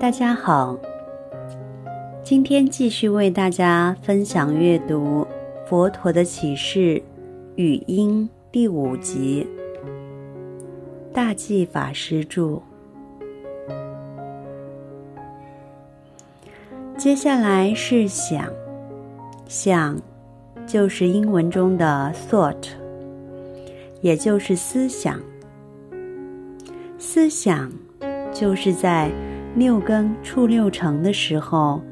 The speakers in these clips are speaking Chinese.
大家好，今天继续为大家分享阅读《佛陀的启示语音》第五集，大寂法师著。接下来是想，想就是英文中的 thought，也就是思想。思想就是在六根触六尘的时候，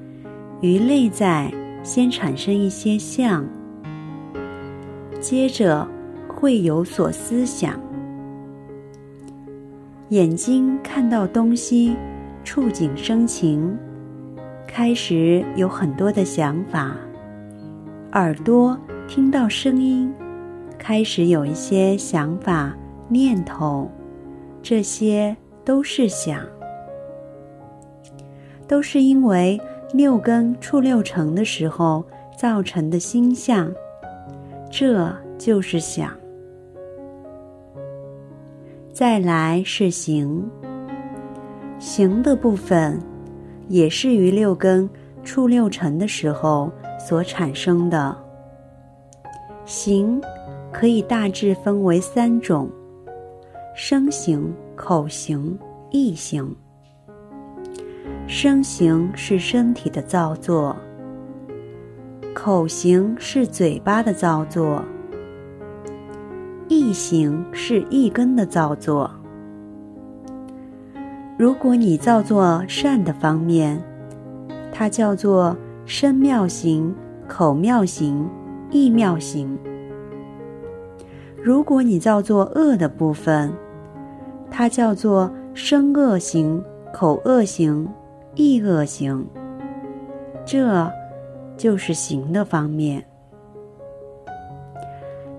于内在先产生一些相，接着会有所思想。眼睛看到东西，触景生情，开始有很多的想法；耳朵听到声音，开始有一些想法、念头，这些都是想。都是因为六根触六尘的时候造成的心相，这就是想。再来是行，行的部分也是于六根触六尘的时候所产生的。行可以大致分为三种：声行、口行、意行。身行是身体的造作，口行是嘴巴的造作，意行是意根的造作。如果你造作善的方面，它叫做身妙行、口妙行、意妙行；如果你造作恶的部分，它叫做身恶行、口恶行。意恶行，这就是行的方面。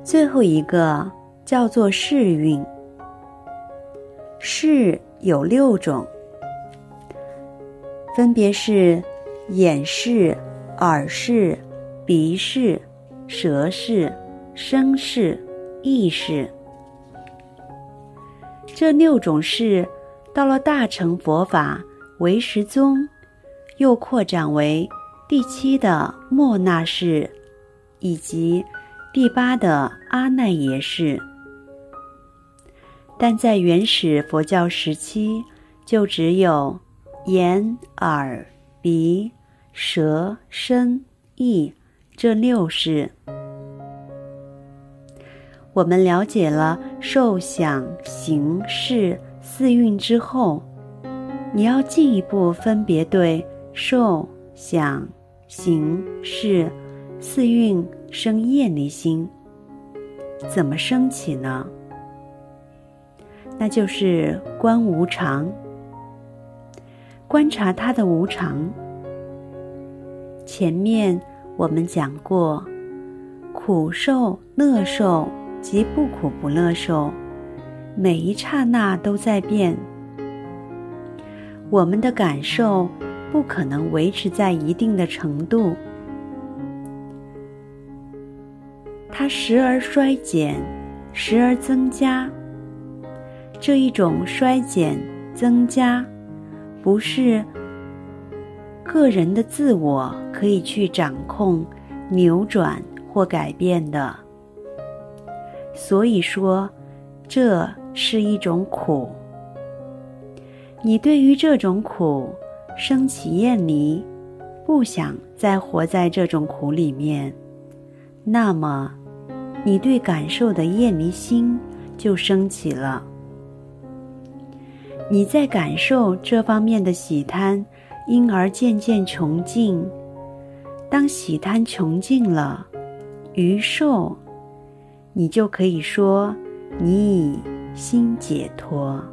最后一个叫做识蕴，识有六种，分别是眼视、耳视、鼻视、舌视、身识、意识。这六种事，到了大乘佛法。唯识宗又扩展为第七的莫那氏，以及第八的阿赖耶氏。但在原始佛教时期，就只有眼、耳、鼻、舌、身、意这六识。我们了解了受想行识四蕴之后。你要进一步分别对受、想、行、识四蕴生厌离心，怎么升起呢？那就是观无常，观察它的无常。前面我们讲过，苦受、乐受及不苦不乐受，每一刹那都在变。我们的感受不可能维持在一定的程度，它时而衰减，时而增加。这一种衰减、增加，不是个人的自我可以去掌控、扭转或改变的。所以说，这是一种苦。你对于这种苦升起厌离，不想再活在这种苦里面，那么你对感受的厌离心就升起了。你在感受这方面的喜贪，因而渐渐穷尽。当喜贪穷尽了，余受，你就可以说你已心解脱。